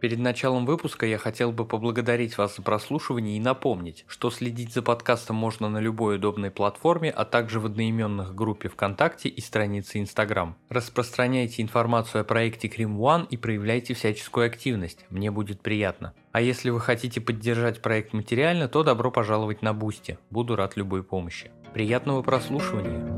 Перед началом выпуска я хотел бы поблагодарить вас за прослушивание и напомнить, что следить за подкастом можно на любой удобной платформе, а также в одноименных группе ВКонтакте и странице Инстаграм. Распространяйте информацию о проекте Crime One и проявляйте всяческую активность, мне будет приятно. А если вы хотите поддержать проект материально, то добро пожаловать на Бусти, буду рад любой помощи. Приятного прослушивания!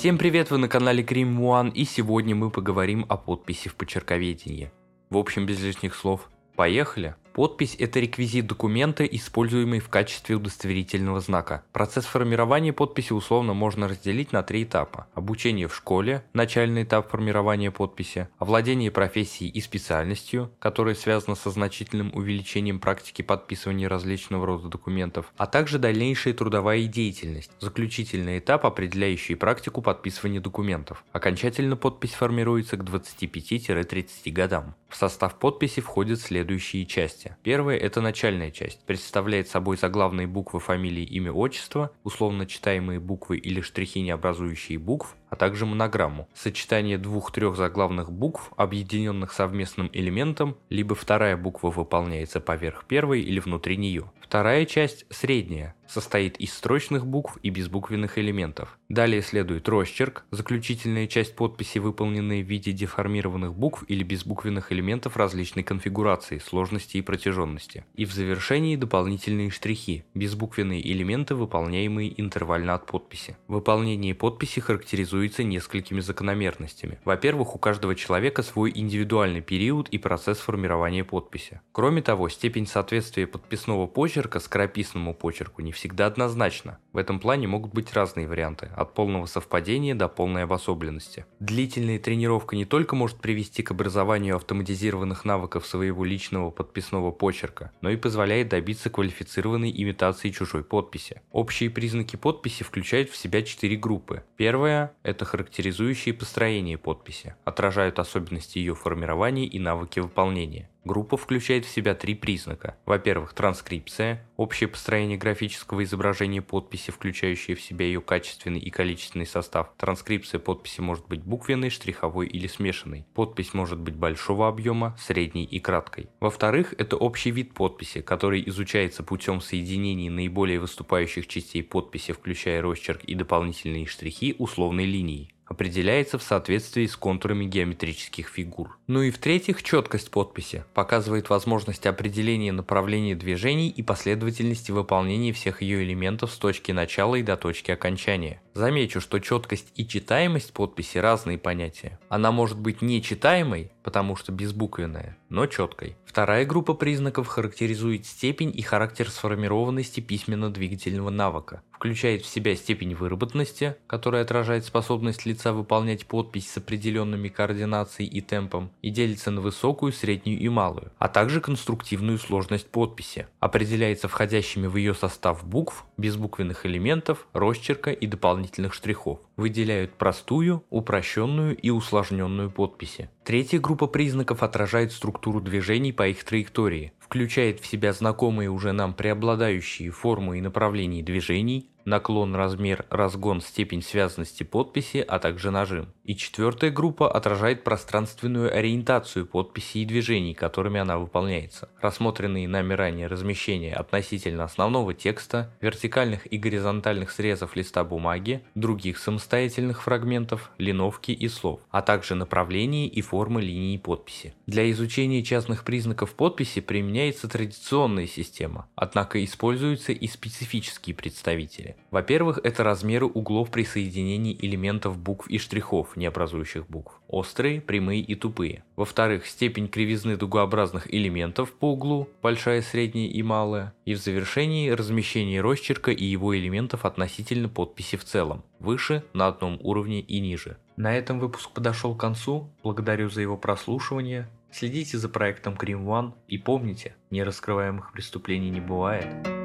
Всем привет, вы на канале Крим One, и сегодня мы поговорим о подписи в почерковедении. В общем, без лишних слов, поехали! Подпись – это реквизит документа, используемый в качестве удостоверительного знака. Процесс формирования подписи условно можно разделить на три этапа. Обучение в школе – начальный этап формирования подписи, овладение профессией и специальностью, которая связана со значительным увеличением практики подписывания различного рода документов, а также дальнейшая трудовая деятельность, заключительный этап, определяющий практику подписывания документов. Окончательно подпись формируется к 25-30 годам. В состав подписи входят следующие части части. Первая – это начальная часть. Представляет собой заглавные буквы фамилии, имя, отчество, условно читаемые буквы или штрихи, не образующие букв, а также монограмму. Сочетание двух-трех заглавных букв, объединенных совместным элементом, либо вторая буква выполняется поверх первой или внутри нее. Вторая часть, средняя, состоит из строчных букв и безбуквенных элементов. Далее следует росчерк, заключительная часть подписи, выполненная в виде деформированных букв или безбуквенных элементов различной конфигурации, сложности и протяженности. И в завершении дополнительные штрихи, безбуквенные элементы, выполняемые интервально от подписи. Выполнение подписи характеризуется несколькими закономерностями. Во-первых, у каждого человека свой индивидуальный период и процесс формирования подписи. Кроме того, степень соответствия подписного почерка скорописному почерку не всегда однозначно. В этом плане могут быть разные варианты, от полного совпадения до полной обособленности. Длительная тренировка не только может привести к образованию автоматизированных навыков своего личного подписного почерка, но и позволяет добиться квалифицированной имитации чужой подписи. Общие признаки подписи включают в себя четыре группы. Первая – это характеризующие построение подписи, отражают особенности ее формирования и навыки выполнения. Группа включает в себя три признака. Во-первых, транскрипция, общее построение графического изображения подписи, включающее в себя ее качественный и количественный состав. Транскрипция подписи может быть буквенной, штриховой или смешанной. Подпись может быть большого объема, средней и краткой. Во-вторых, это общий вид подписи, который изучается путем соединения наиболее выступающих частей подписи, включая росчерк и дополнительные штрихи условной линией определяется в соответствии с контурами геометрических фигур. Ну и в-третьих, четкость подписи показывает возможность определения направления движений и последовательности выполнения всех ее элементов с точки начала и до точки окончания. Замечу, что четкость и читаемость подписи разные понятия. Она может быть нечитаемой, потому что безбуквенная, но четкой. Вторая группа признаков характеризует степень и характер сформированности письменно-двигательного навыка. Включает в себя степень выработанности, которая отражает способность лица выполнять подпись с определенными координацией и темпом, и делится на высокую, среднюю и малую, а также конструктивную сложность подписи. Определяется входящими в ее состав букв, безбуквенных элементов, росчерка и дополнительных штрихов. Выделяют простую, упрощенную и усложненную подписи. Третья группа признаков отражает структуру движений по их траектории, включает в себя знакомые уже нам преобладающие формы и направления движений, наклон, размер, разгон, степень связанности подписи, а также нажим. И четвертая группа отражает пространственную ориентацию подписи и движений, которыми она выполняется. Рассмотренные нами ранее размещения относительно основного текста, вертикальных и горизонтальных срезов листа бумаги, других самостоятельных фрагментов, линовки и слов, а также направления и формы линии подписи. Для изучения частных признаков подписи применяется традиционная система, однако используются и специфические представители. Во-первых, это размеры углов при соединении элементов букв и штрихов, не образующих букв. Острые, прямые и тупые. Во-вторых, степень кривизны дугообразных элементов по углу, большая, средняя и малая. И в завершении размещение росчерка и его элементов относительно подписи в целом, выше, на одном уровне и ниже. На этом выпуск подошел к концу, благодарю за его прослушивание. Следите за проектом Cream One и помните, нераскрываемых преступлений не бывает.